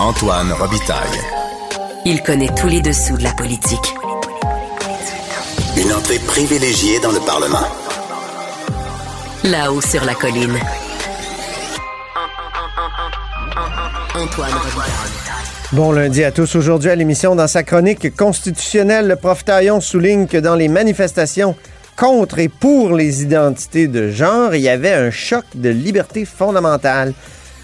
Antoine Robitaille. Il connaît tous les dessous de la politique. Une entrée privilégiée dans le Parlement. Là-haut sur la colline. Antoine Robitaille. Bon lundi à tous. Aujourd'hui à l'émission, dans sa chronique constitutionnelle, le prof Taillon souligne que dans les manifestations contre et pour les identités de genre, il y avait un choc de liberté fondamentale.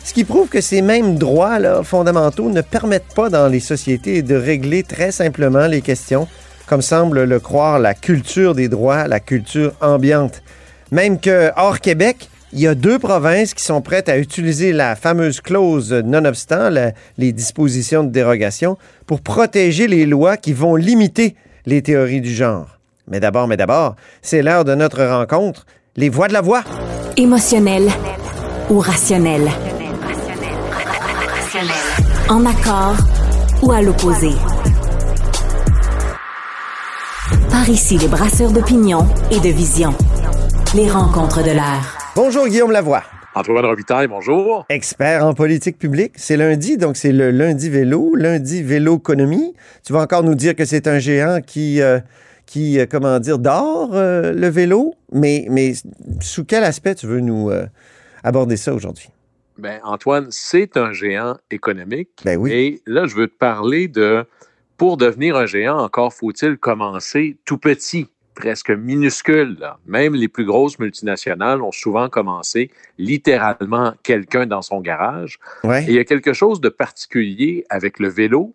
Ce qui prouve que ces mêmes droits fondamentaux ne permettent pas dans les sociétés de régler très simplement les questions, comme semble le croire la culture des droits, la culture ambiante. Même que, hors Québec, il y a deux provinces qui sont prêtes à utiliser la fameuse clause nonobstant la, les dispositions de dérogation pour protéger les lois qui vont limiter les théories du genre. Mais d'abord, mais d'abord, c'est l'heure de notre rencontre. Les voix de la voix. Émotionnel ou En accord ou à l'opposé. Par ici, les brasseurs d'opinion et de vision. Les rencontres de l'air. Bonjour Guillaume Lavoie. Antoine Robitaille, bonjour. Expert en politique publique. C'est lundi, donc c'est le lundi vélo, lundi vélo-économie. Tu vas encore nous dire que c'est un géant qui, euh, qui euh, comment dire, dort euh, le vélo, mais, mais sous quel aspect tu veux nous euh, aborder ça aujourd'hui? Ben, Antoine, c'est un géant économique. Ben oui. Et là, je veux te parler de, pour devenir un géant, encore faut-il commencer tout petit, presque minuscule. là. Même les plus grosses multinationales ont souvent commencé littéralement quelqu'un dans son garage. Ouais. Et il y a quelque chose de particulier avec le vélo,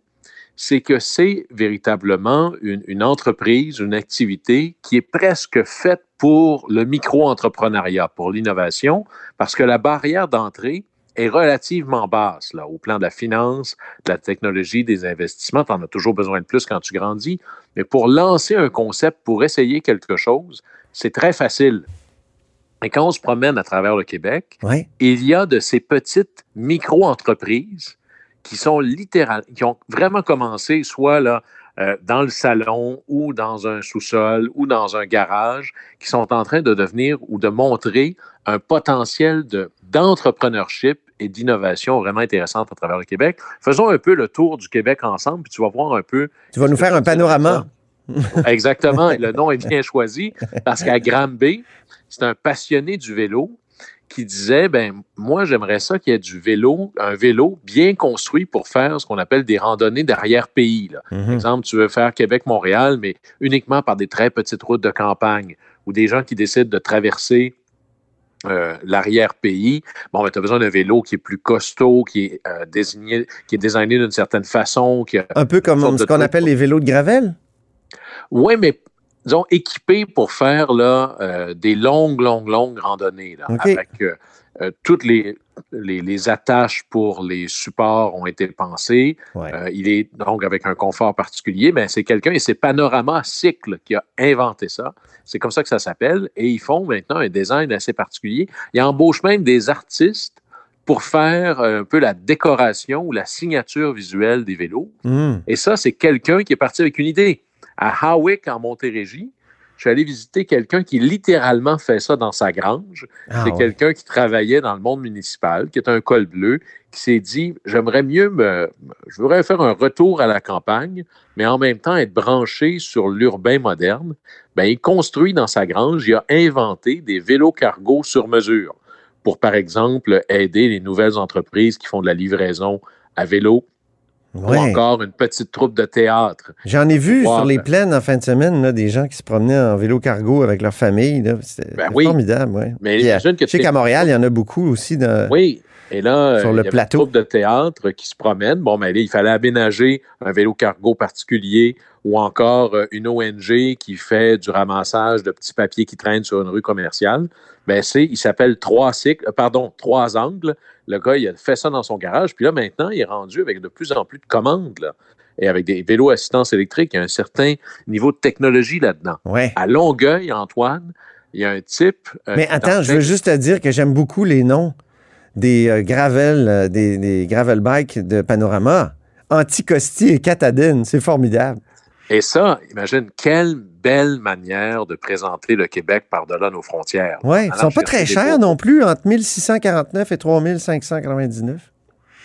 c'est que c'est véritablement une, une entreprise, une activité qui est presque faite pour le micro-entrepreneuriat, pour l'innovation, parce que la barrière d'entrée est relativement basse là, au plan de la finance, de la technologie, des investissements. Tu en as toujours besoin de plus quand tu grandis. Mais pour lancer un concept, pour essayer quelque chose, c'est très facile. Et quand on se promène à travers le Québec, Ouais. il y a de ces petites micro-entreprises qui sont littéralement, qui ont vraiment commencé soit là, euh, dans le salon ou dans un sous-sol ou dans un garage, qui sont en train de devenir ou de montrer un potentiel de, d'entrepreneurship et d'innovation vraiment intéressante à travers le Québec. Faisons un peu le tour du Québec ensemble, puis tu vas voir un peu. Tu vas nous faire un panorama. Exactement, et le nom est bien choisi parce qu'à Granby, c'est un passionné du vélo qui disait ben moi j'aimerais ça qu'il y ait du vélo, un vélo bien construit pour faire ce qu'on appelle des randonnées d'arrière-pays. là. Par Mhm. exemple, tu veux faire Québec-Montréal, mais uniquement par des très petites routes de campagne ou des gens qui décident de traverser euh, l'arrière-pays. Bon, ben, tu as besoin d'un vélo qui est plus costaud, qui est euh, désigné, qui est designé d'une certaine façon, qui a Un peu comme ce qu'on appelle les vélos de gravel? Oui, mais disons équipé pour faire là, euh, des longues, longues, longues randonnées. Là. Avec euh, toutes les, les, les attaches pour les supports ont été pensées. Ouais. Euh, il est donc avec un confort particulier. Mais c'est quelqu'un, et c'est Panorama Cycle qui a inventé ça. C'est comme ça que ça s'appelle. Et ils font maintenant un design assez particulier. Ils embauchent même des artistes pour faire un peu la décoration ou la signature visuelle des vélos. Mhm. Et ça, c'est quelqu'un qui est parti avec une idée. À Hawick, en Montérégie, je suis allé visiter quelqu'un qui littéralement fait ça dans sa grange. Ah, c'est ouais. quelqu'un qui travaillait dans le monde municipal, qui est un col bleu, qui s'est dit j'aimerais mieux me. Je voudrais faire un retour à la campagne, mais en même temps être branché sur l'urbain moderne. Ben, il construit dans sa grange, il a inventé des vélos cargo sur mesure pour, par exemple, aider les nouvelles entreprises qui font de la livraison à vélo Ouais. ou encore une petite troupe de théâtre. J'en ai vu sur les plaines en fin de semaine là, des gens qui se promenaient en vélo cargo avec leur famille. C'était Ben oui. formidable. Ouais. Mais Puis, euh, imagine que je sais qu'à Montréal, il y en a beaucoup aussi. Dans... Oui. Et là, Sur euh, le il y avait plateau. une troupe de théâtre qui se promène. Bon, mais là, il fallait aménager un vélo cargo particulier ou encore euh, une ONG qui fait du ramassage de petits papiers qui traînent sur une rue commerciale. Ben, c'est, il s'appelle Trois cycles, euh, pardon, Trois angles. Le gars, il a fait ça dans son garage. Puis là, maintenant, il est rendu avec de plus en plus de commandes, là. Et avec des vélos assistance électrique, il y a un certain niveau de technologie là-dedans. Ouais. À Longueuil, Antoine, il y a un type. euh, Mais attends, en je veux juste te dire que j'aime beaucoup les noms des euh, gravel, euh, des, des gravel bikes de Panorama. Anticosti et Catadine, c'est formidable. Et ça, imagine quelle belle manière de présenter le Québec par-delà nos frontières. Oui, ils Allant sont pas très chers non plus, entre 1649 et 3599.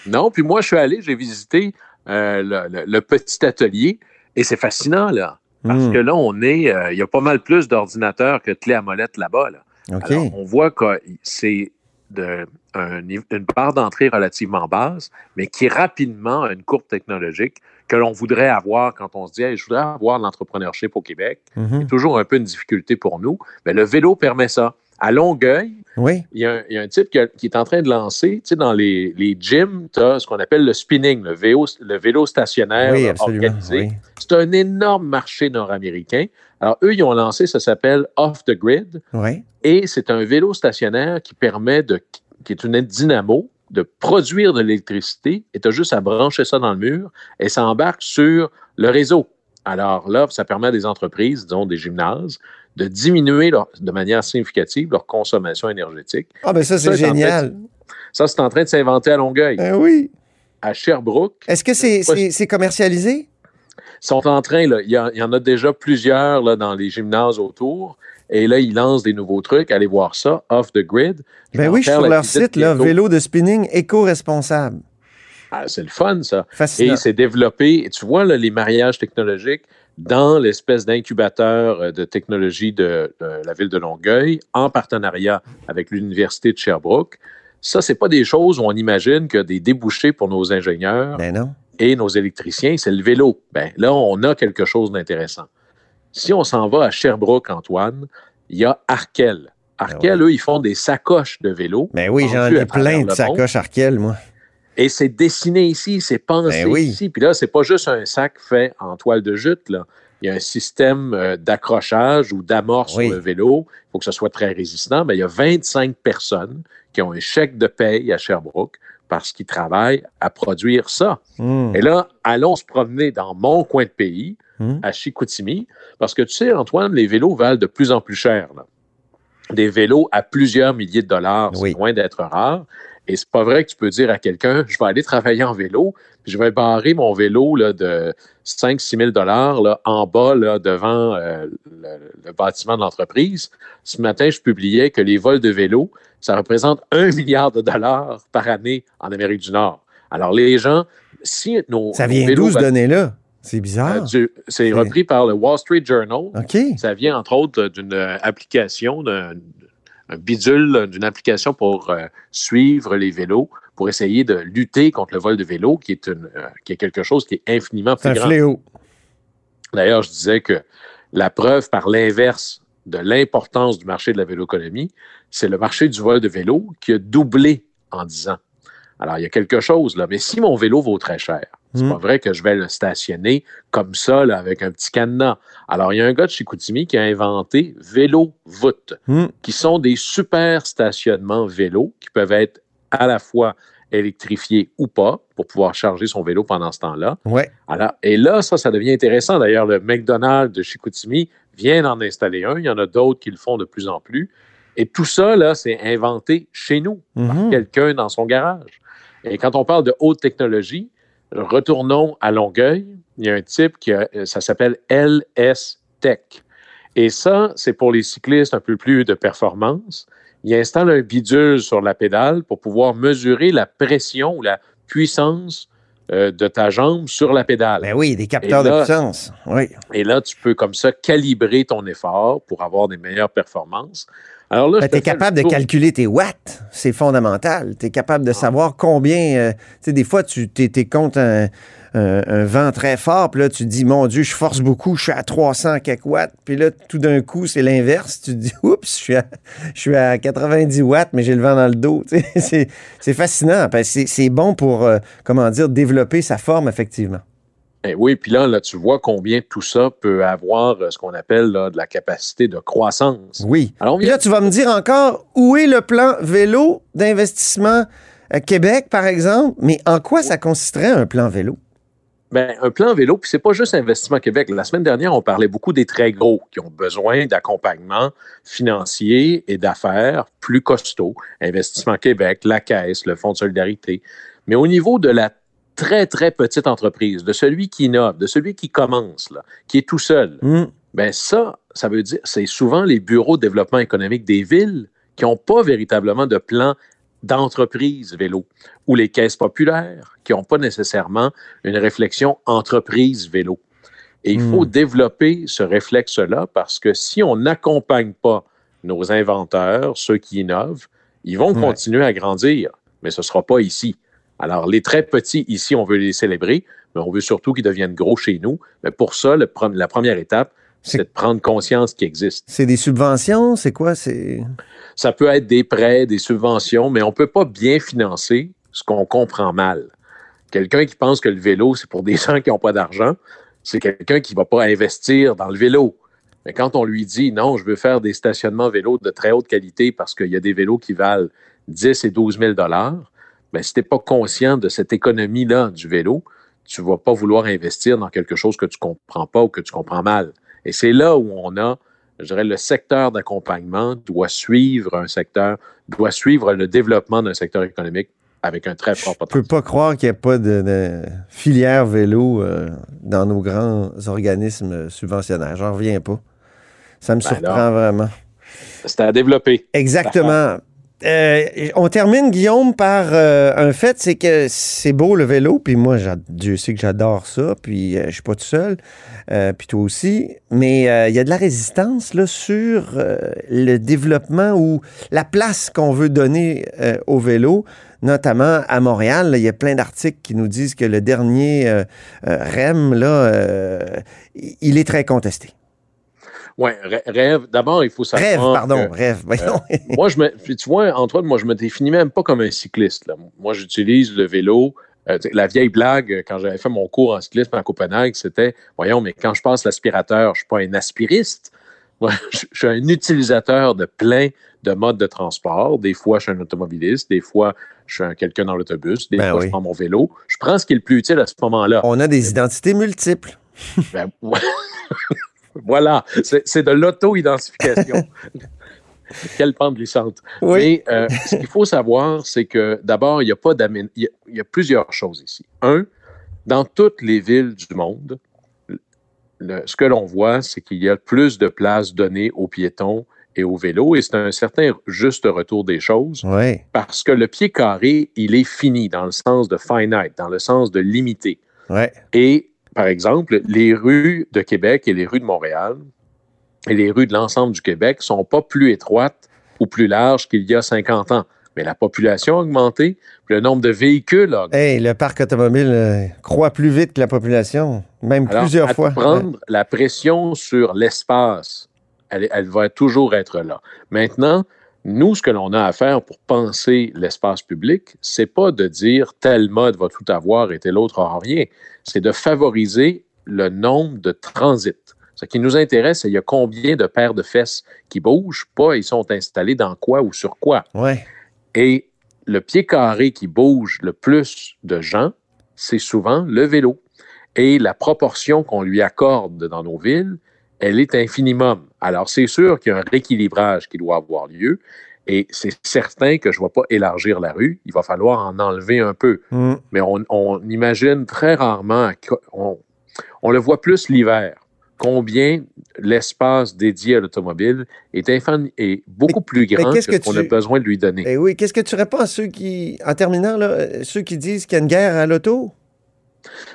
Non, puis moi, je suis allé, j'ai visité euh, le, le- le petit atelier et c'est fascinant, là. Parce Hmm. que là, on est, euh, il y a pas mal plus d'ordinateurs que de clés à molette là-bas. Là. Alors, on voit que c'est de- un nive- une barre d'entrée relativement basse, mais qui rapidement a une courbe technologique que l'on voudrait avoir quand on se dit Hey, je voudrais avoir l'entrepreneurship au Québec. Mhm. C'est toujours un peu une difficulté pour nous. Mais le vélo permet ça. À Longueuil, Oui. il y, a un, il y a un type qui, a- qui est en train de lancer, tu sais, dans les, les gyms, tu as ce qu'on appelle le spinning, le vélo, le vélo stationnaire Oui, organisé. oui. C'est un énorme marché nord-américain. Alors, eux, ils ont lancé, ça s'appelle Off the Grid, et c'est un vélo stationnaire qui permet de, qui est une dynamo, de produire de l'électricité, et tu as juste à brancher ça dans le mur, et ça embarque sur le réseau. Alors là, ça permet à des entreprises, disons des gymnases, de diminuer leur- de manière significative leur consommation énergétique. Ah, ben ça, c'est génial. Ça, c'est en train de s'inventer à Longueuil. Ben oui. À Sherbrooke, Est-ce que c'est commercialisé? Sont en train, là, il, y a- il y en a déjà plusieurs là, dans les gymnases autour, et là, ils lancent des nouveaux trucs. Allez voir ça, off the grid. Je Ben en oui, je suis sur leur site, là, vélo de spinning éco-responsable. Ah, c'est le fun, ça. Fascinant. Et c'est développé, et tu vois là, les mariages technologiques dans l'espèce d'incubateur euh, de technologie de, de la ville de Longueuil, en partenariat avec l'Université de Sherbrooke. Ça, c'est pas des choses où on imagine que des débouchés pour nos ingénieurs Ben non. Et nos électriciens, c'est le vélo. Ben, là, on a quelque chose d'intéressant. Si on s'en va à Sherbrooke, Antoine, il y a Arkel. Arkel, eux, ils font des sacoches de vélo. Ben oui, j'en ai plein le de sacoches Arkel, moi. Et c'est dessiné ici, c'est pensé Ben oui. ici. Puis là, c'est pas juste un sac fait en toile de jute. Là. Il y a un système euh, d'accrochage ou d'amorce Oui. sur le vélo. Il faut que ce soit très résistant. Mais il y a 25 personnes qui ont un chèque de paye à Sherbrooke parce qu'ils travaillent à produire ça. Hmm. Et là, allons se promener dans mon coin de pays, Hmm. à Chicoutimi, parce que tu sais, Antoine, les vélos valent de plus en plus cher. là. Des vélos à plusieurs milliers de dollars, Oui. c'est loin d'être rare. Et c'est pas vrai que tu peux dire à quelqu'un, je vais aller travailler en vélo, puis je vais barrer mon vélo là, de 5-6 000 dollars en bas là, devant euh, le, le bâtiment de l'entreprise. Ce matin, je publiais que les vols de vélo, ça représente un milliard de dollars par année en Amérique du Nord. Alors, les gens, si nos, Ça vient d'où, ce données-là? C'est euh, bizarre. du- C'est repris par le Wall Street Journal. OK. Ça vient entre autres d'une euh, application, d'un un bidule, d'une application pour euh, suivre les vélos, pour essayer de lutter contre le vol de vélo, qui est, une, euh, qui est quelque chose qui est infiniment plus un grand. fléau. D'ailleurs, je disais que la preuve par l'inverse de l'importance du marché de la véloéconomie, c'est le marché du vol de vélo qui a doublé en 10 ans. Alors, il y a quelque chose là. Mais si mon vélo vaut très cher, c'est Mm. pas vrai que je vais le stationner comme ça, là, avec un petit cadenas. Alors, il y a un gars de chez Koutimi qui a inventé Vélo Voûte, Hmm. qui sont des super stationnements vélo qui peuvent être à la fois électrifiés ou pas pour pouvoir charger son vélo pendant ce temps-là. Ouais. Alors, et là, ça, ça devient intéressant. D'ailleurs, le McDonald's de Chicoutimi vient d'en installer un. Il y en a d'autres qui le font de plus en plus. Et tout ça, là, c'est inventé chez nous, par Mhm. quelqu'un dans son garage. Et quand on parle de haute technologie, retournons à Longueuil. Il y a un type qui a, ça s'appelle LS Tech. Et ça, c'est pour les cyclistes un peu plus de performance. Il installe un bidule sur la pédale pour pouvoir mesurer la pression ou la puissance euh, de ta jambe sur la pédale. Ben oui, des capteurs là- de puissance. Oui. Et là, tu peux comme ça calibrer ton effort pour avoir des meilleures performances. Alors là, Ben, tu es capable de calculer tes watts. C'est fondamental. Tu es capable de savoir combien. euh, tu sais, des fois, tu es, contre un, un- un vent très fort, puis là, tu te dis, mon Dieu, je force beaucoup, je suis à 300 quelques watts. Puis là, tout d'un coup, c'est l'inverse. Tu te dis, oups, je suis à, je suis à 90 watts, mais j'ai le vent dans le dos. C'est c'est fascinant. parce que C'est c'est bon pour, euh, comment dire, développer sa forme, effectivement. Eh oui, puis là, là, tu vois combien tout ça peut avoir euh, ce qu'on appelle là, de la capacité de croissance. Oui. Alors, vient là, tu vas me dire encore où est le plan vélo d'investissement à Québec, par exemple, mais en quoi ça consisterait un plan vélo? Ben, un plan vélo, puis c'est pas juste Investissement Québec. La semaine dernière, on parlait beaucoup des très gros qui ont besoin d'accompagnement financier et d'affaires plus costauds. Investissement Québec, la Caisse, le Fonds de solidarité. Mais au niveau de la très, très petite entreprise, de celui qui innove, de celui qui commence, là, qui est tout seul, Hmm. ben ça, ça veut dire, c'est souvent les bureaux de développement économique des villes qui n'ont pas véritablement de plan d'entreprises vélo ou les caisses populaires qui n'ont pas nécessairement une réflexion entreprise vélo. Et il faut Hmm. développer ce réflexe-là parce que si on n'accompagne pas nos inventeurs, ceux qui innovent, ils vont Ouais. continuer à grandir, mais ce ne sera pas ici. Alors, les très petits, ici, on veut les célébrer, mais on veut surtout qu'ils deviennent gros chez nous. Mais pour ça, le la première étape, C'est- de prendre conscience qu'ils existent. C'est des subventions? C'est quoi? C'est. Ça peut être des prêts, des subventions, mais on ne peut pas bien financer ce qu'on comprend mal. Quelqu'un qui pense que le vélo, c'est pour des gens qui n'ont pas d'argent, c'est quelqu'un qui ne va pas investir dans le vélo. Mais quand on lui dit non, je veux faire des stationnements vélos de très haute qualité parce qu'il y a des vélos qui valent 10 et 12 000 ben, si tu n'es pas conscient de cette économie-là du vélo, tu ne vas pas vouloir investir dans quelque chose que tu ne comprends pas ou que tu comprends mal. Et c'est là où on a, je dirais, le secteur d'accompagnement doit suivre un secteur, doit suivre le développement d'un secteur économique avec un très fort Je peux potentiel. pas croire qu'il n'y a pas de, de filière vélo euh, dans nos grands organismes subventionnaires. J'en reviens pas. Ça me Ben surprend alors. vraiment. C'est à développer. Exactement. Euh, on termine, Guillaume, par euh, un fait, c'est que c'est beau le vélo, puis moi, Dieu sait que j'adore ça, puis euh, je suis pas tout seul, euh, puis toi aussi, mais euh, il y a de la résistance là, sur euh, le développement ou la place qu'on veut donner au vélo, notamment à Montréal. Il y a plein d'articles qui nous disent que le dernier REM, là, il est très contesté. Oui, rêve. D'abord, il faut savoir. Rêve, pardon, que- rêve. moi, je me, tu vois, Antoine, moi, je me définis même pas comme un cycliste. là. Moi, j'utilise le vélo. Euh, la vieille blague, euh, quand j'avais fait mon cours en cyclisme à Copenhague, c'était Voyons, mais quand je passe l'aspirateur, je suis pas un aspiriste. Moi, je, suis un utilisateur de plein de modes de transport. Des fois, je suis un automobiliste. Des fois, je suis un- quelqu'un dans l'autobus. Des Ben fois, oui. je prends mon vélo. Je prends ce qui est le plus utile à ce moment-là. On a des identités multiples. Ben, ouais. voilà, c'est de l'auto-identification. Quelle pente glissante. Oui. Mais euh, ce qu'il faut savoir, c'est que d'abord, il y a pas il y, a- il y a plusieurs choses ici. Un, dans toutes les villes du monde, le- ce que l'on voit, c'est qu'il y a plus de places données aux piétons et aux vélos, et c'est un certain juste retour des choses Oui. parce que le pied carré, il est fini dans le sens de finite, dans le sens de limité. Ouais. Et, par exemple, les rues de Québec et les rues de Montréal et les rues de l'ensemble du Québec sont pas plus étroites ou plus larges qu'il y a 50 ans. Mais la population a augmenté, puis le nombre de véhicules a augmenté. Hey, le parc automobile euh, croît plus vite que la population, même Alors, plusieurs à fois. prendre la pression sur l'espace, elle, elle va toujours être là. Maintenant, nous, ce que l'on a à faire pour penser l'espace public, c'est pas de dire tel mode va tout avoir et tel autre aura rien. C'est de favoriser le nombre de transits. Ce qui nous intéresse, c'est il y a combien de paires de fesses qui bougent, pas ils sont installés dans quoi ou sur quoi. Ouais. Et le pied carré qui bouge le plus de gens, c'est souvent le vélo. Et la proportion qu'on lui accorde dans nos villes, elle est infinimum. Alors, c'est sûr qu'il y a un rééquilibrage qui doit avoir lieu. Et c'est certain que je ne vais pas élargir la rue. Il va falloir en enlever un peu. Mm. Mais on, on imagine très rarement, on, on le voit plus l'hiver, combien l'espace dédié à l'automobile est, est beaucoup plus grand que que qu'on tu- a besoin de lui donner. Eh oui, qu'est-ce que tu réponds à ceux qui, en terminant, là, ceux qui disent qu'il y a une guerre à l'auto?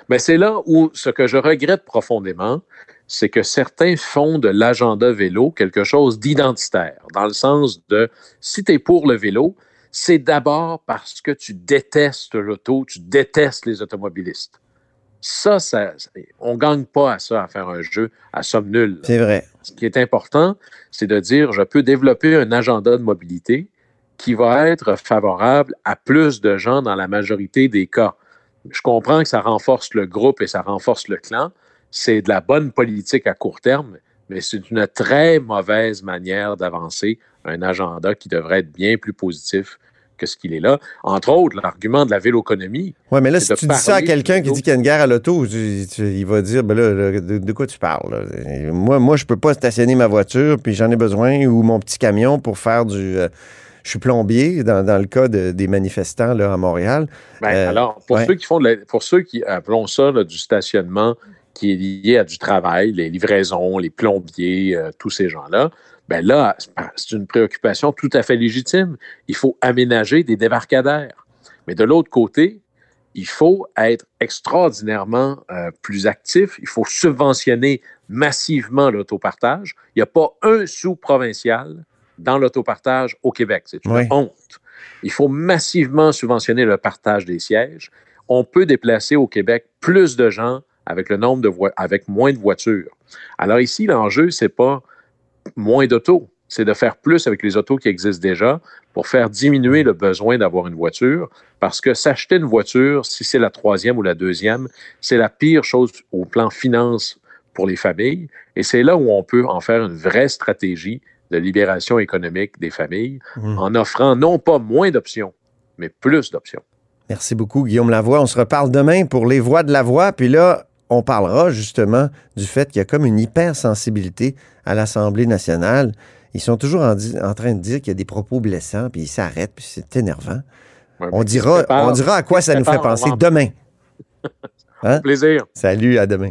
Mais c'est là où ce que je regrette profondément, c'est que certains font de l'agenda vélo quelque chose d'identitaire, dans le sens de si tu es pour le vélo, c'est d'abord parce que tu détestes l'auto, tu détestes les automobilistes. Ça, ça on ne gagne pas à ça, à faire un jeu à somme nulle. C'est vrai. Ce qui est important, c'est de dire je peux développer un agenda de mobilité qui va être favorable à plus de gens dans la majorité des cas. Je comprends que ça renforce le groupe et ça renforce le clan. C'est de la bonne politique à court terme, mais c'est une très mauvaise manière d'avancer un agenda qui devrait être bien plus positif que ce qu'il est là. Entre autres, l'argument de la véloconomie. Oui, mais là, si tu dis ça à quelqu'un qui dit qu'il y a une guerre à l'auto, il va dire, ben là, de, de quoi tu parles? là? Moi, moi, je peux pas stationner ma voiture, puis j'en ai besoin, ou mon petit camion pour faire du... euh, je suis plombier, dans, dans le cas de- des manifestants là, à Montréal. Ben, Euh, alors, pour ouais. ceux qui font de la- pour ceux qui appelons ça là, du stationnement qui est lié à du travail, les livraisons, les plombiers, euh, tous ces gens-là, Ben là, c'est une préoccupation tout à fait légitime. Il faut aménager des débarcadères. Mais de l'autre côté, il faut être extraordinairement euh, plus actif. Il faut subventionner massivement l'autopartage. Il n'y a pas un sous provincial dans l'autopartage au Québec. C'est une honte. Il faut massivement subventionner le partage des sièges. On peut déplacer au Québec plus de gens avec le nombre de avec moins de voitures. Alors ici, l'enjeu, c'est pas moins d'autos, c'est de faire plus avec les autos qui existent déjà pour faire diminuer le besoin d'avoir une voiture, parce que s'acheter une voiture, si c'est la troisième ou la deuxième, c'est la pire chose au plan finance pour les familles, et c'est là où on peut en faire une vraie stratégie de libération économique des familles mmh. en offrant non pas moins d'options, mais plus d'options. Merci beaucoup, Guillaume Lavoie. On se reparle demain pour les voix de la voix. Puis là, on parlera justement du fait qu'il y a comme une hypersensibilité à l'Assemblée nationale. Ils sont toujours en, train de dire qu'il y a des propos blessants, puis ils s'arrêtent, puis c'est énervant. on, dira, on dira à quoi ça nous fait penser demain. Hein? Plaisir. Salut, à demain.